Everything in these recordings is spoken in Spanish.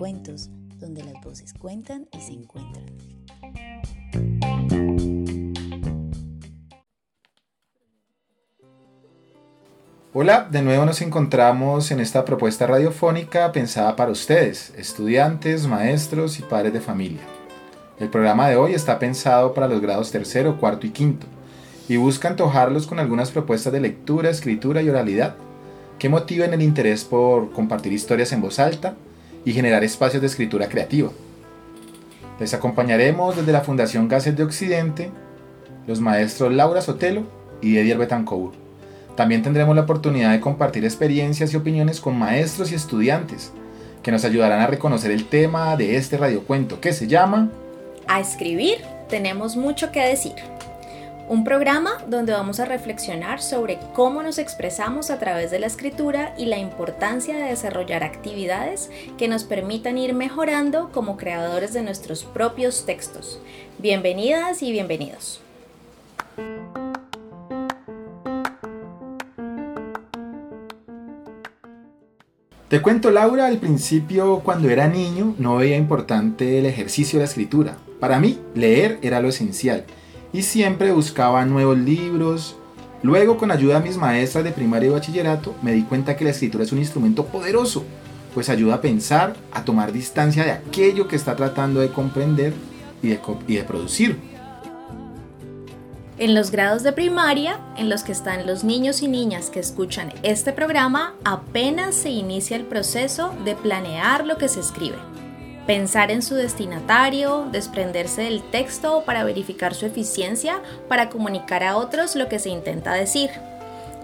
Cuentos, donde las voces cuentan y se encuentran. Hola, de nuevo nos encontramos en esta propuesta radiofónica pensada para ustedes, estudiantes, maestros y padres de familia. El programa de hoy está pensado para los grados tercero, cuarto y quinto y busca antojarlos con algunas propuestas de lectura, escritura y oralidad que motiven el interés por compartir historias en voz alta y generar espacios de escritura creativa. Les acompañaremos desde la Fundación Gases de Occidente los maestros Laura Sotelo y Edier Betancourt también tendremos la oportunidad de compartir experiencias y opiniones con maestros y estudiantes que nos ayudarán a reconocer el tema de este radiocuento que se llama A escribir tenemos mucho que decir. Un programa donde vamos a reflexionar sobre cómo nos expresamos a través de la escritura y la importancia de desarrollar actividades que nos permitan ir mejorando como creadores de nuestros propios textos. Bienvenidas y bienvenidos. Te cuento, Laura, al principio, cuando era niño, no veía importante el ejercicio de la escritura. Para mí, leer era lo esencial y siempre buscaba nuevos libros. Luego, con ayuda de mis maestras de primaria y bachillerato, me di cuenta que la escritura es un instrumento poderoso, pues ayuda a pensar, a tomar distancia de aquello que está tratando de comprender y de, y de producir. En los grados de primaria, en los que están los niños y niñas que escuchan este programa, apenas se inicia el proceso de planear lo que se escribe. Pensar en su destinatario, desprenderse del texto para verificar su eficiencia para comunicar a otros lo que se intenta decir.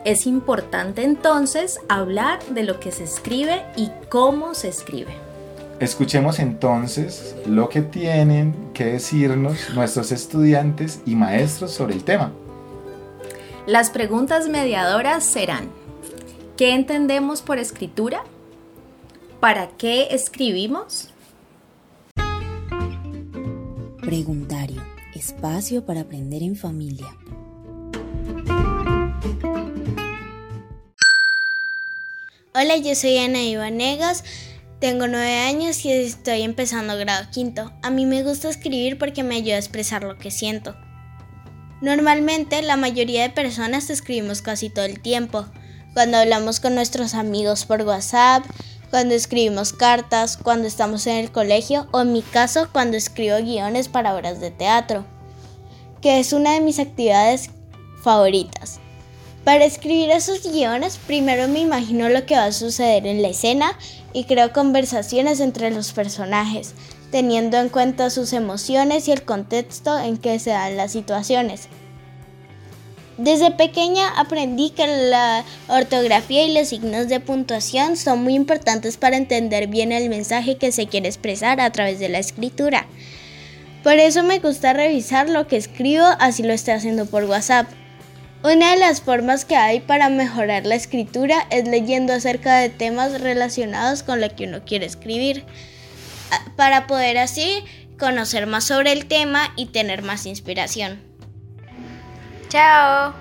Es importante entonces hablar de lo que se escribe y cómo se escribe. Escuchemos entonces lo que tienen que decirnos nuestros estudiantes y maestros sobre el tema. Las preguntas mediadoras serán, ¿qué entendemos por escritura? ¿Para qué escribimos? Preguntario, espacio para aprender en familia. Hola, yo soy Ana Ivanegas. Tengo nueve años y estoy empezando grado quinto. A mí me gusta escribir porque me ayuda a expresar lo que siento. Normalmente la mayoría de personas escribimos casi todo el tiempo. Cuando hablamos con nuestros amigos por WhatsApp, cuando escribimos cartas, cuando estamos en el colegio o en mi caso cuando escribo guiones para obras de teatro, que es una de mis actividades favoritas. Para escribir esos guiones, primero me imagino lo que va a suceder en la escena y creo conversaciones entre los personajes, teniendo en cuenta sus emociones y el contexto en que se dan las situaciones. Desde pequeña aprendí que la ortografía y los signos de puntuación son muy importantes para entender bien el mensaje que se quiere expresar a través de la escritura. Por eso me gusta revisar lo que escribo así lo estoy haciendo por WhatsApp. Una de las formas que hay para mejorar la escritura es leyendo acerca de temas relacionados con lo que uno quiere escribir, para poder así conocer más sobre el tema y tener más inspiración. Chao.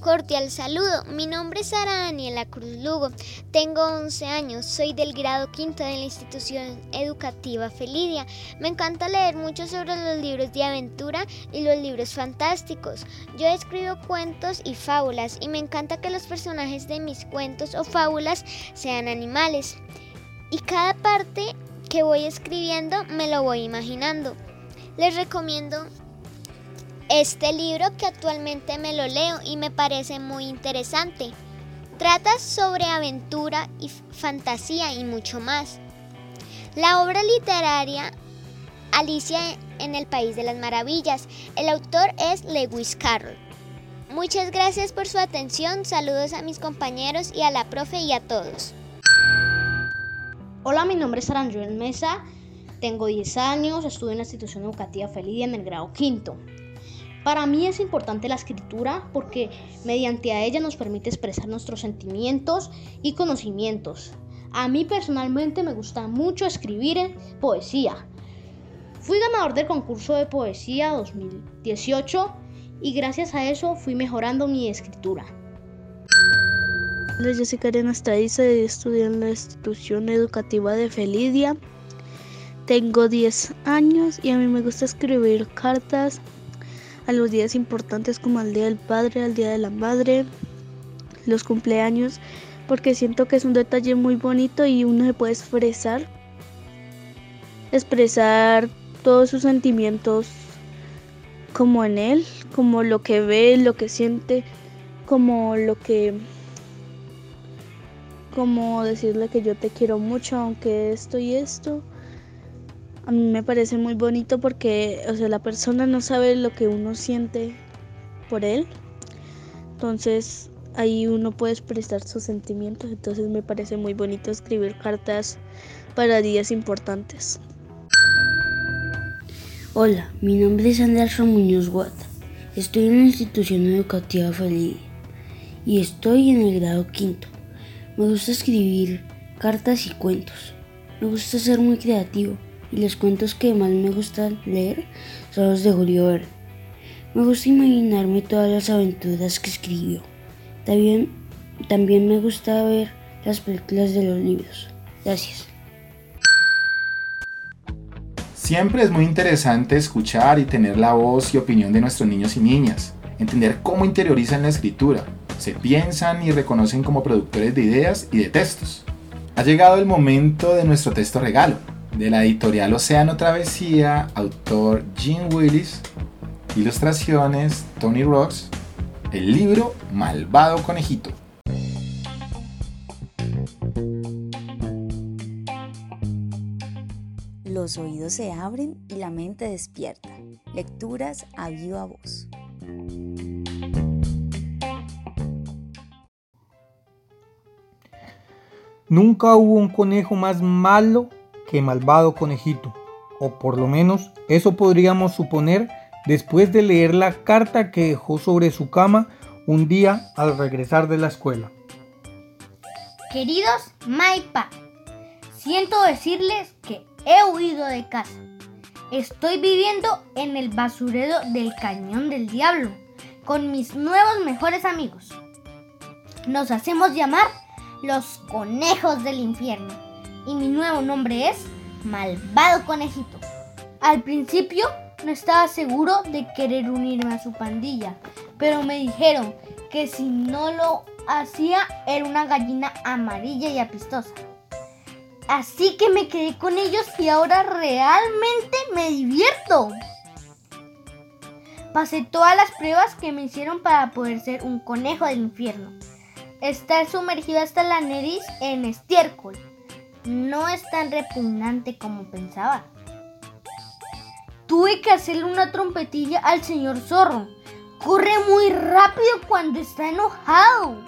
Cordial saludo, mi nombre es Sara Daniela Cruz Lugo, tengo 11 años, soy del grado quinto de la institución educativa Felidia. Me encanta leer mucho sobre los libros de aventura y los libros fantásticos. Yo escribo cuentos y fábulas y me encanta que los personajes de mis cuentos o fábulas sean animales. Y cada parte que voy escribiendo me lo voy imaginando. Les recomiendo este libro que actualmente me lo leo y me parece muy interesante. Trata sobre aventura y fantasía y mucho más. La obra literaria Alicia en el País de las Maravillas. El autor es Lewis Carroll. Muchas gracias por su atención, saludos a mis compañeros y a la profe y a todos. Hola, mi nombre es Aranjuel Mesa, tengo 10 años, estudio en la institución educativa Felidia en el grado quinto. Para mí es importante la escritura porque mediante a ella nos permite expresar nuestros sentimientos y conocimientos. A mí personalmente me gusta mucho escribir poesía. Fui ganador del concurso de poesía 2018 y gracias a eso fui mejorando mi escritura. Hola, Jessica Arena Estadiza, estudio en la institución educativa de Felidia. Tengo 10 años y a mí me gusta escribir cartas a los días importantes como al Día del Padre, al Día de la Madre, los cumpleaños, porque siento que es un detalle muy bonito y uno se puede expresar, expresar todos sus sentimientos como en él, como lo que ve, lo que siente, como lo que como decirle que yo te quiero mucho aunque esto y esto a mí me parece muy bonito porque, o sea, la persona no sabe lo que uno siente por él. Entonces, ahí uno puede expresar sus sentimientos. Entonces, me parece muy bonito escribir cartas para días importantes. Hola, mi nombre es Andrés Muñoz Guata. Estoy en la institución educativa Feliz y estoy en el grado quinto. Me gusta escribir cartas y cuentos. Me gusta ser muy creativo y los cuentos que más me gustan leer son los de Julio Verne. Me gusta imaginarme todas las aventuras que escribió. También, también me gusta ver las películas de los libros. Gracias. Siempre es muy interesante escuchar y tener la voz y opinión de nuestros niños y niñas, entender cómo interiorizan la escritura, se piensan y reconocen como productores de ideas y de textos. Ha llegado el momento de nuestro texto regalo de la editorial Océano Travesía, autor Jim Willis, ilustraciones Tony Rocks, el libro Malvado Conejito. Los oídos se abren y la mente despierta. Lecturas a viva voz. Nunca hubo un conejo más malo que malvado conejito, o por lo menos eso podríamos suponer después de leer la carta que dejó sobre su cama un día al regresar de la escuela. Queridos Maipa, siento decirles que he huido de casa. Estoy viviendo en el basurero del Cañón del Diablo con mis nuevos mejores amigos. Nos hacemos llamar los conejos del infierno y mi nuevo nombre es Malvado Conejito. Al principio no estaba seguro de querer unirme a su pandilla, pero me dijeron que si no lo hacía era una gallina amarilla y apistosa. Así que me quedé con ellos y ahora realmente me divierto. Pasé todas las pruebas que me hicieron para poder ser un conejo del infierno. Estar sumergido hasta la nariz en estiércol no es tan repugnante como pensaba. Tuve que hacerle una trompetilla al señor zorro. Corre muy rápido cuando está enojado.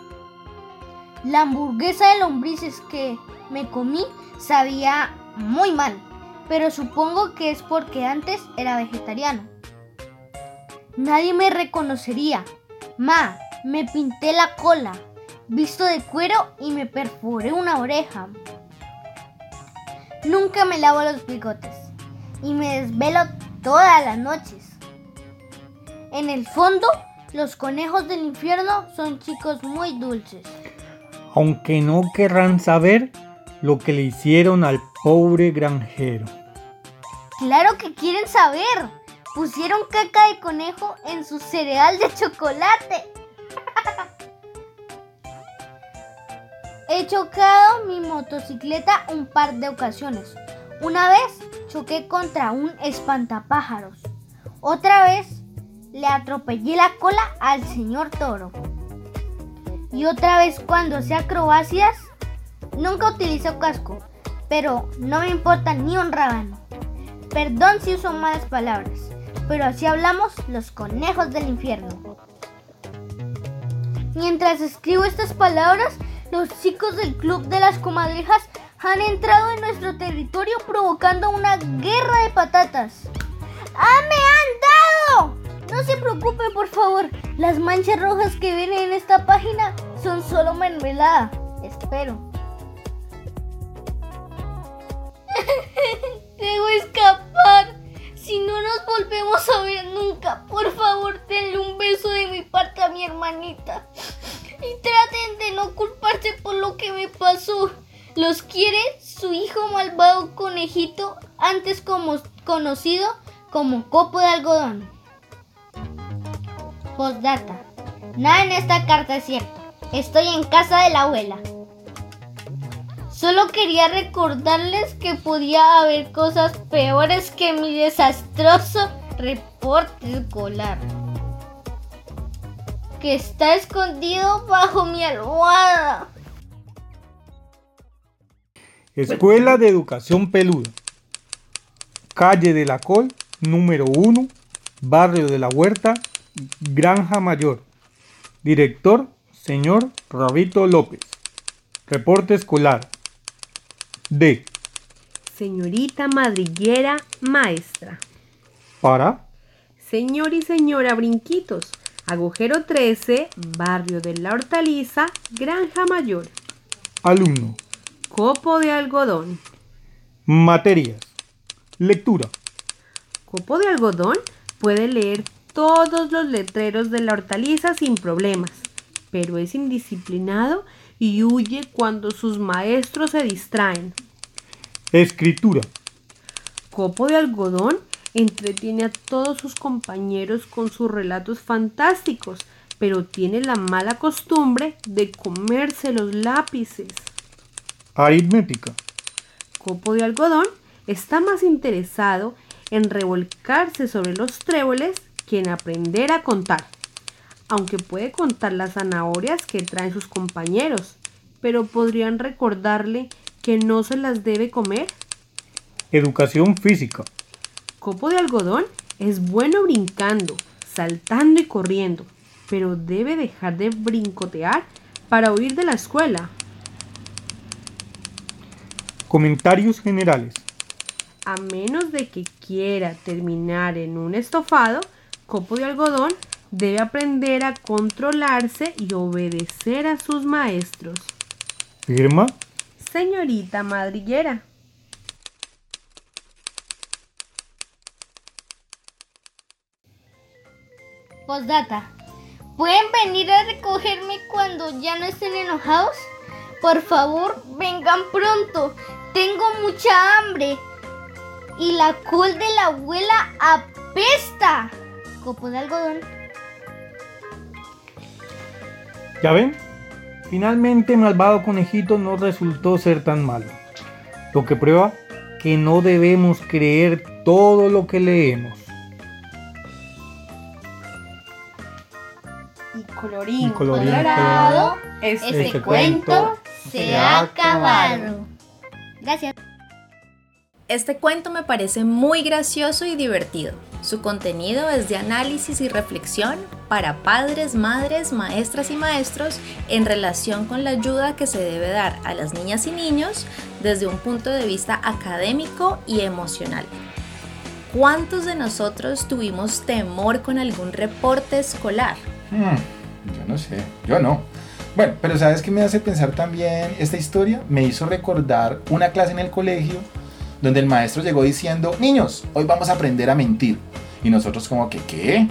La hamburguesa de lombrices que me comí sabía muy mal, pero supongo que es porque antes era vegetariano. Nadie me reconocería. Ma, me pinté la cola, visto de cuero y me perforé una oreja. Nunca me lavo los bigotes y me desvelo todas las noches. En el fondo, los conejos del infierno son chicos muy dulces. Aunque no querrán saber lo que le hicieron al pobre granjero. Claro que quieren saber. Pusieron caca de conejo en su cereal de chocolate. He chocado mi motocicleta un par de ocasiones. Una vez choqué contra un espantapájaros. Otra vez le atropellé la cola al señor toro. Y otra vez cuando hacía acrobacias, nunca utilizo casco, pero no me importa ni un rábano. Perdón si uso malas palabras, pero así hablamos los conejos del infierno. Mientras escribo estas palabras, los chicos del club de las comadrejas han entrado en nuestro territorio provocando una guerra de patatas. ¡Ah, me han dado! No se preocupe, por favor. Las manchas rojas que ven en esta página son solo mermelada. Espero. Debo escapar. Si no nos volvemos a ver nunca, por favor, denle un beso de mi parte a mi hermanita. Y traten de no culparse por lo que me pasó. Los quiere su hijo malvado conejito, antes como conocido como copo de algodón. Postdata. Nada en esta carta es cierto. Estoy en casa de la abuela. Solo quería recordarles que podía haber cosas peores que mi desastroso reporte escolar. Que está escondido bajo mi almohada. Escuela de Educación Peluda. Calle de la Col, número 1, Barrio de la Huerta, Granja Mayor. Director, señor Rabito López. Reporte escolar. D. Señorita madriguera maestra. Para. Señor y señora Brinquitos. Agujero 13, Barrio de la Hortaliza, Granja Mayor. Alumno. Copo de algodón. Materias. Lectura. Copo de algodón puede leer todos los letreros de la hortaliza sin problemas, pero es indisciplinado y huye cuando sus maestros se distraen. Escritura. Copo de algodón entretiene a todos sus compañeros con sus relatos fantásticos, pero tiene la mala costumbre de comerse los lápices. Aritmética. Copo de algodón está más interesado en revolcarse sobre los tréboles que en aprender a contar. Aunque puede contar las zanahorias que traen sus compañeros, pero podrían recordarle que no se las debe comer. Educación física. Copo de algodón es bueno brincando, saltando y corriendo, pero debe dejar de brincotear para huir de la escuela. Comentarios generales. A menos de que quiera terminar en un estofado, Copo de algodón debe aprender a controlarse y obedecer a sus maestros. Firma. Señorita madrillera. Postdata. ¿Pueden venir a recogerme cuando ya no estén enojados? Por favor, vengan pronto. Tengo mucha hambre. Y la col de la abuela apesta. Copo de algodón. ¿Ya ven? Finalmente Malvado Conejito no resultó ser tan malo. Lo que prueba que no debemos creer todo lo que leemos. Y colorín, Y colorín colorado, colorado, este, este cuento cuento se ha acabado. Gracias. Este cuento me parece muy gracioso y divertido. Su contenido es de análisis y reflexión para padres, madres, maestras y maestros en relación con la ayuda que se debe dar a las niñas y niños desde un punto de vista académico y emocional. ¿Cuántos de nosotros tuvimos temor con algún reporte escolar? Hmm, yo no sé, yo no. Bueno, pero ¿sabes qué me hace pensar también esta historia? Me hizo recordar una clase en el colegio donde el maestro llegó diciendo, niños, hoy vamos a aprender a mentir. Y nosotros como que, ¿qué?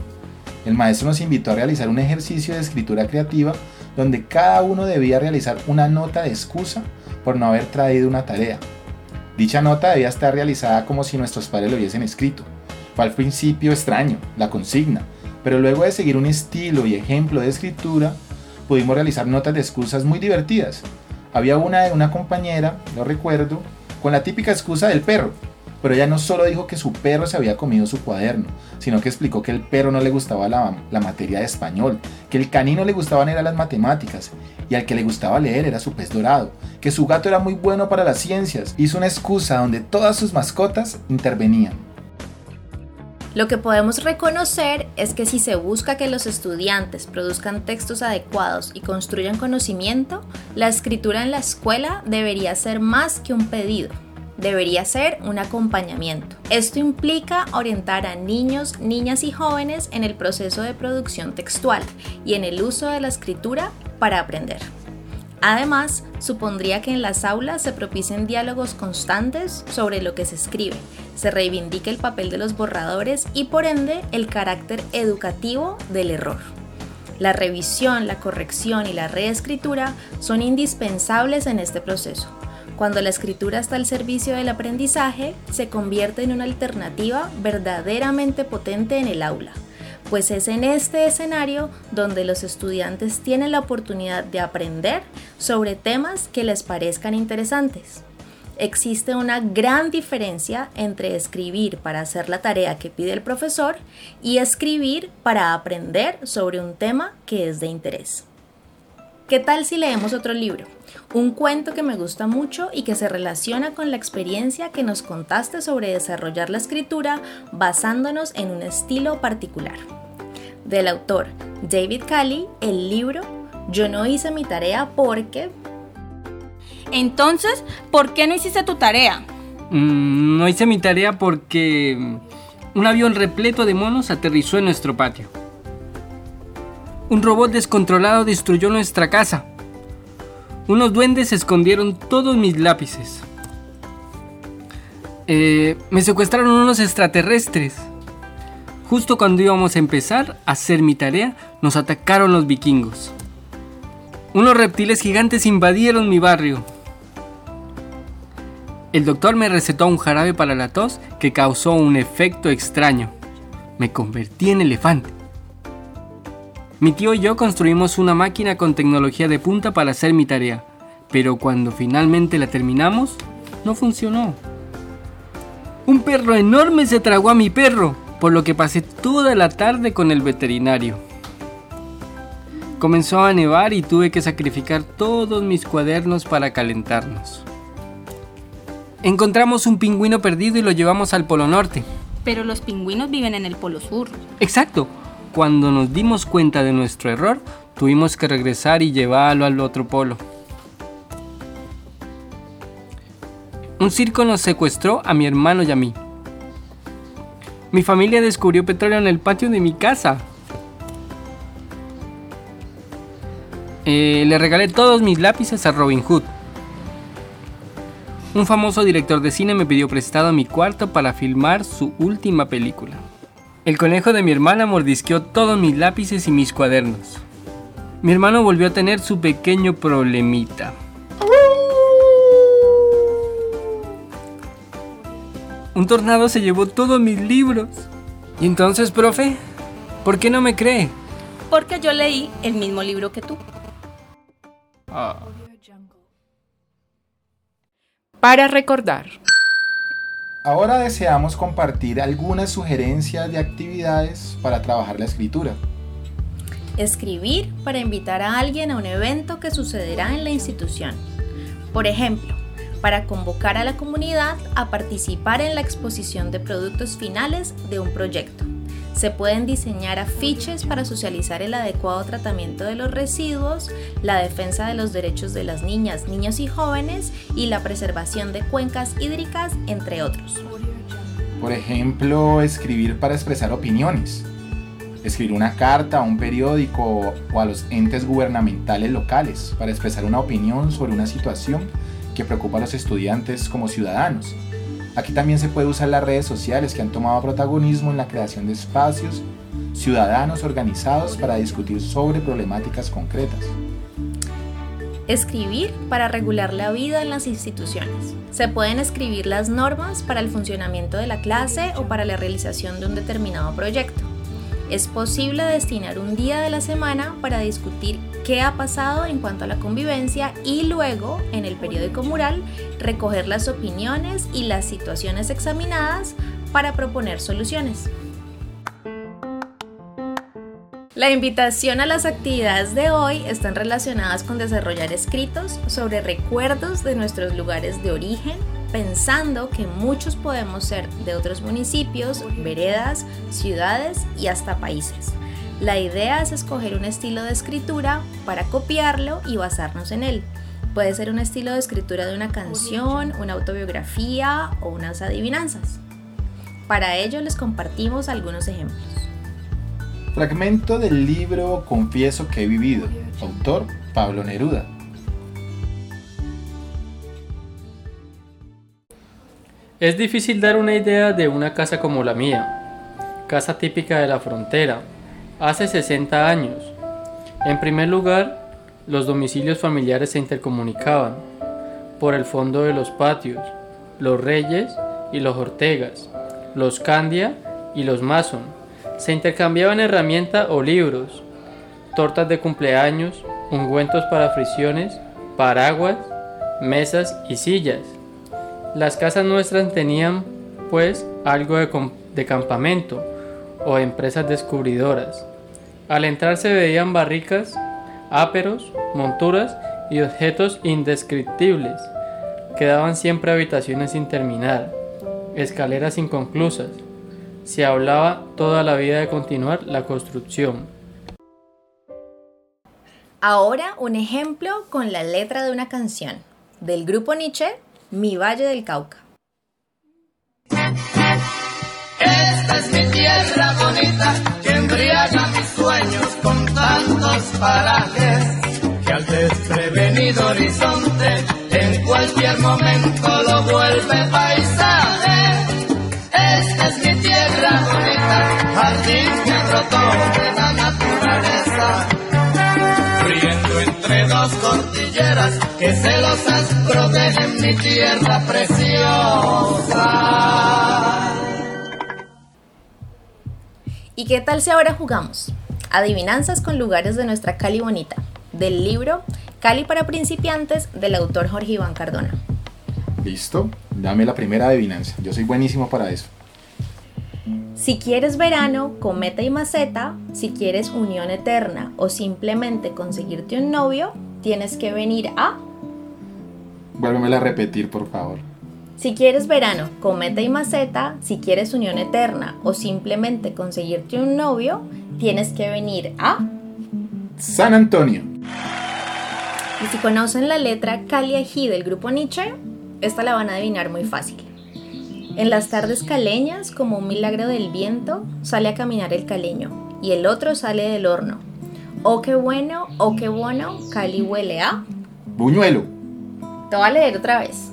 El maestro nos invitó a realizar un ejercicio de escritura creativa donde cada uno debía realizar una nota de excusa por no haber traído una tarea. Dicha nota debía estar realizada como si nuestros padres lo hubiesen escrito. Fue al principio extraño, la consigna, pero luego de seguir un estilo y ejemplo de escritura, pudimos realizar notas de excusas muy divertidas. Había una de una compañera, no recuerdo, con la típica excusa del perro, pero ella no solo dijo que su perro se había comido su cuaderno, sino que explicó que el perro no le gustaba la, materia de español, que el canino le gustaban era las matemáticas, y al que le gustaba leer era su pez dorado, que su gato era muy bueno para las ciencias. Hizo una excusa donde todas sus mascotas intervenían. Lo que podemos reconocer es que si se busca que los estudiantes produzcan textos adecuados y construyan conocimiento, la escritura en la escuela debería ser más que un pedido, debería ser un acompañamiento. Esto implica orientar a niños, niñas y jóvenes en el proceso de producción textual y en el uso de la escritura para aprender. Además, supondría que en las aulas se propicien diálogos constantes sobre lo que se escribe, se reivindique el papel de los borradores y por ende el carácter educativo del error. La revisión, la corrección y la reescritura son indispensables en este proceso. Cuando la escritura está al servicio del aprendizaje, se convierte en una alternativa verdaderamente potente en el aula pues es en este escenario donde los estudiantes tienen la oportunidad de aprender sobre temas que les parezcan interesantes. Existe una gran diferencia entre escribir para hacer la tarea que pide el profesor y escribir para aprender sobre un tema que es de interés. ¿Qué tal si leemos otro libro? Un cuento que me gusta mucho y que se relaciona con la experiencia que nos contaste sobre desarrollar la escritura basándonos en un estilo particular del autor David Cali el libro Yo no hice mi tarea porque... Entonces, ¿por qué no hiciste tu tarea? Mm, no hice mi tarea porque un avión repleto de monos aterrizó en nuestro patio. Un robot descontrolado destruyó nuestra casa. Unos duendes escondieron todos mis lápices. Eh, me secuestraron unos extraterrestres. Justo cuando íbamos a empezar a hacer mi tarea, nos atacaron los vikingos. Unos reptiles gigantes invadieron mi barrio. El doctor me recetó un jarabe para la tos que causó un efecto extraño. Me convertí en elefante. Mi tío y yo construimos una máquina con tecnología de punta para hacer mi tarea, pero cuando finalmente la terminamos, no funcionó. Un perro enorme se tragó a mi perro por lo que pasé toda la tarde con el veterinario. Comenzó a nevar y tuve que sacrificar todos mis cuadernos para calentarnos. Encontramos un pingüino perdido y lo llevamos al Polo Norte. Pero los pingüinos viven en el Polo Sur. Exacto. Cuando nos dimos cuenta de nuestro error, tuvimos que regresar y llevarlo al otro polo. Un circo nos secuestró a mi hermano y a mí. Mi familia descubrió petróleo en el patio de mi casa. Eh, le regalé todos mis lápices a Robin Hood. Un famoso director de cine me pidió prestado mi cuarto para filmar su última película. El conejo de mi hermana mordisqueó todos mis lápices y mis cuadernos. Mi hermano volvió a tener su pequeño problemita. Un tornado se llevó todos mis libros. Y entonces, profe, ¿por qué no me cree? Porque yo leí el mismo libro que tú. Ah. Para recordar. Ahora deseamos compartir algunas sugerencias de actividades para trabajar la escritura. Escribir para invitar a alguien a un evento que sucederá en la institución. Por ejemplo, para convocar a la comunidad a participar en la exposición de productos finales de un proyecto. Se pueden diseñar afiches para socializar el adecuado tratamiento de los residuos, la defensa de los derechos de las niñas, niños y jóvenes y la preservación de cuencas hídricas, entre otros. Por ejemplo, escribir para expresar opiniones. Escribir una carta a un periódico o a los entes gubernamentales locales para expresar una opinión sobre una situación que preocupa a los estudiantes como ciudadanos. Aquí también se puede usar las redes sociales que han tomado protagonismo en la creación de espacios ciudadanos organizados para discutir sobre problemáticas concretas. Escribir para regular la vida en las instituciones. Se pueden escribir las normas para el funcionamiento de la clase o para la realización de un determinado proyecto. Es posible destinar un día de la semana para discutir qué ha pasado en cuanto a la convivencia y luego, en el periódico mural, recoger las opiniones y las situaciones examinadas para proponer soluciones. La invitación a las actividades de hoy están relacionadas con desarrollar escritos sobre recuerdos de nuestros lugares de origen, pensando que muchos podemos ser de otros municipios, veredas, ciudades y hasta países. La idea es escoger un estilo de escritura para copiarlo y basarnos en él. Puede ser un estilo de escritura de una canción, una autobiografía o unas adivinanzas. Para ello les compartimos algunos ejemplos. Fragmento del libro Confieso que he vivido. Autor Pablo Neruda. Es difícil dar una idea de una casa como la mía, casa típica de la frontera, hace 60 años. En primer lugar, los domicilios familiares se intercomunicaban por el fondo de los patios, los Reyes y los Ortegas, los Candia y los Mason. Se intercambiaban herramientas o libros, tortas de cumpleaños, ungüentos para fricciones, paraguas, mesas y sillas. Las casas nuestras tenían, pues, algo de, de campamento o empresas descubridoras. Al entrar se veían barricas, áperos, monturas y objetos indescriptibles. Quedaban siempre habitaciones sin terminar, escaleras inconclusas. Se hablaba toda la vida de continuar la construcción. Ahora un ejemplo con la letra de una canción del grupo Nietzsche, Mi Valle del Cauca. Esta es mi tierra bonita parajes que al desprevenido horizonte en cualquier momento lo vuelve paisaje. Esta es mi tierra bonita, jardín que brotó de la naturaleza, riendo entre dos cordilleras que celosas protegen mi tierra preciosa. ¿Y qué tal si ahora jugamos? Adivinanzas con lugares de nuestra Cali bonita, del libro Cali para principiantes del autor Jorge Iván Cardona. Listo, dame la primera adivinanza. Yo soy buenísimo para eso. Si quieres verano, cometa y maceta, si quieres unión eterna o simplemente conseguirte un novio, tienes que venir a... Vuélvemela a repetir, por favor. Si quieres verano, cometa y maceta, si quieres unión eterna o simplemente conseguirte un novio, tienes que venir a San Antonio. Y si conocen la letra Cali Ají del grupo Nietzsche, esta la van a adivinar muy fácil. En las tardes caleñas, como un milagro del viento, sale a caminar el caleño y el otro sale del horno. Oh, qué bueno, oh, qué bueno, Cali huele a... Buñuelo. Te voy a leer otra vez.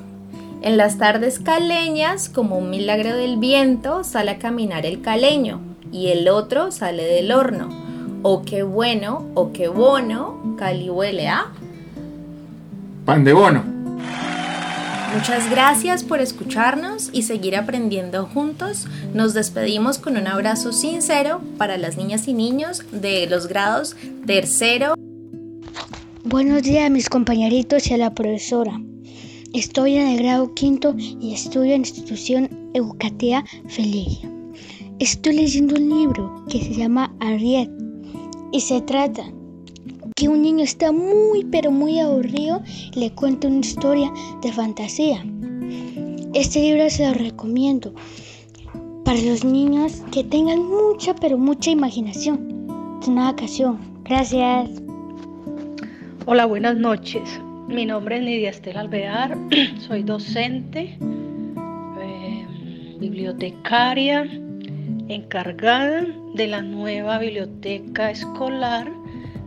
En las tardes caleñas, como un milagro del viento, sale a caminar el caleño y el otro sale del horno. Oh, qué bueno, oh, qué bono, Cali huele a... Pan de bono. Muchas gracias por escucharnos y seguir aprendiendo juntos. Nos despedimos con un abrazo sincero para las niñas y niños de los grados tercero. Buenos días mis compañeritos y a la profesora. Estoy en el grado quinto y estudio en la institución educativa Felicia. Estoy leyendo un libro que se llama Ariet y se trata que un niño está muy pero muy aburrido y le cuenta una historia de fantasía. Este libro se lo recomiendo para los niños que tengan mucha pero mucha imaginación. Es una ocasión. Gracias. Hola, buenas noches. Mi nombre es Nidia Estela Alvear, soy docente, eh, bibliotecaria, encargada de la nueva biblioteca escolar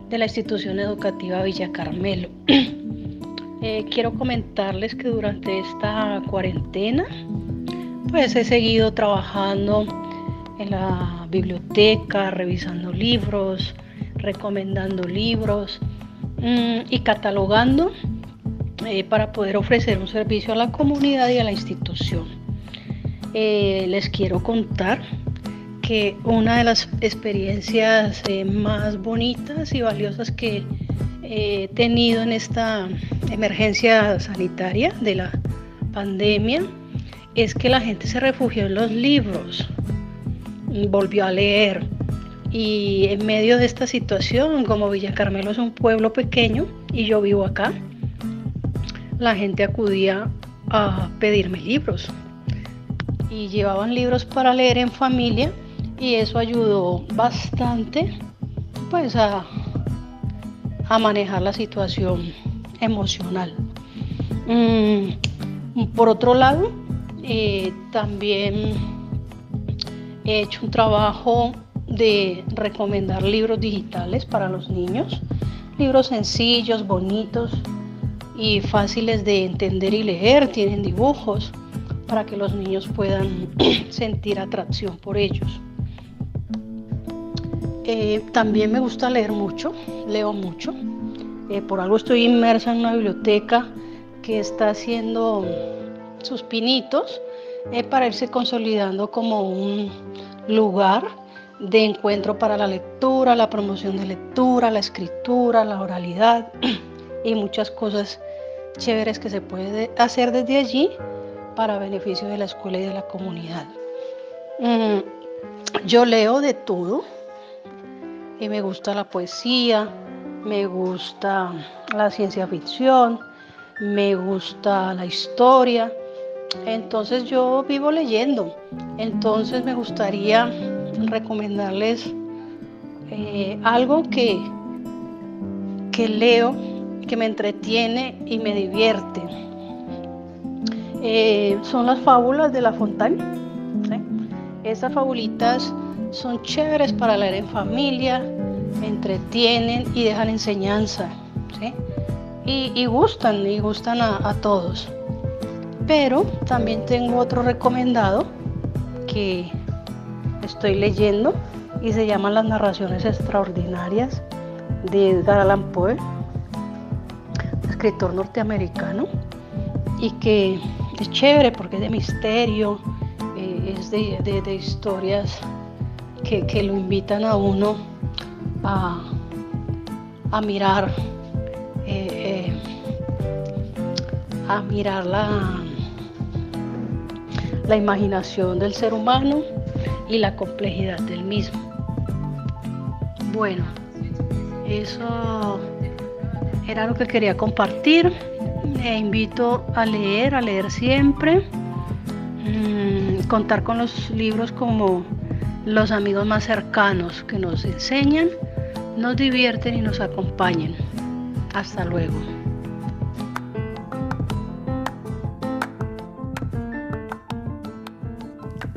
de la institución educativa Villa Carmelo. eh, quiero comentarles que durante esta cuarentena, pues he seguido trabajando en la biblioteca, revisando libros, recomendando libros mmm, y catalogando eh, para poder ofrecer un servicio a la comunidad y a la institución. Eh, les quiero contar que una de las experiencias eh, más bonitas y valiosas que he tenido en esta emergencia sanitaria de la pandemia es que la gente se refugió en los libros, volvió a leer. Y en medio de esta situación, como Villa Carmelo es un pueblo pequeño y yo vivo acá, la gente acudía a pedirme libros. Y llevaban libros para leer en familia y eso ayudó bastante pues a, a manejar la situación emocional. Mm, por otro lado, eh, también he hecho un trabajo de recomendar libros digitales para los niños, libros sencillos, bonitos y fáciles de entender y leer, tienen dibujos para que los niños puedan sentir atracción por ellos. Eh, también me gusta leer mucho, leo mucho. Eh, por algo estoy inmersa en una biblioteca que está haciendo sus pinitos eh, para irse consolidando como un lugar de encuentro para la lectura, la promoción de lectura, la escritura, la oralidad y muchas cosas chéveres que se puede hacer desde allí para beneficio de la escuela y de la comunidad. Mm, yo leo de todo y me gusta la poesía, me gusta la ciencia ficción, me gusta la historia. Entonces yo vivo leyendo. Entonces me gustaría recomendarles eh, algo que, que leo, que me entretiene y me divierte. Eh, son las fábulas de La Fontaine. Esas fabulitas son chéveres para leer en familia, entretienen y dejan enseñanza. Y, gustan, y gustan a, todos. Pero también tengo otro recomendado que estoy leyendo y se llama Las narraciones extraordinarias de Edgar Allan Poe, escritor norteamericano, y que es chévere porque es de misterio, eh, es de, historias que, lo invitan a uno a, mirar eh, eh, a mirar la, la imaginación del ser humano y la complejidad del mismo. Bueno, eso era lo que quería compartir. Me invito a leer, a leer siempre, mm, contar con los libros como los amigos más cercanos que nos enseñan, nos divierten y nos acompañan. Hasta luego.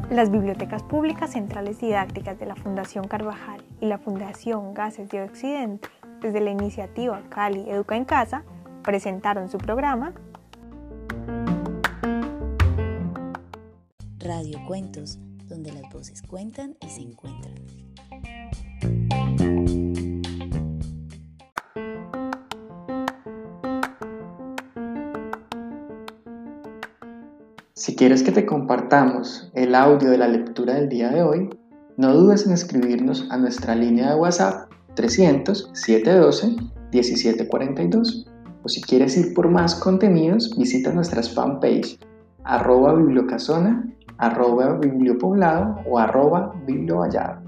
Las bibliotecas públicas centrales didácticas de la Fundación Carvajal y la Fundación Gases de Occidente, desde la iniciativa Cali Educa en Casa, presentaron su programa Radio Cuentos, donde las voces cuentan y se encuentran. Si quieres que te compartamos el audio de la lectura del día de hoy, no dudes en escribirnos a nuestra línea de WhatsApp 300 712 1742 o si quieres ir por más contenidos, visita nuestras fanpage arroba bibliocasona, arroba bibliopoblado o arroba bibliovallado.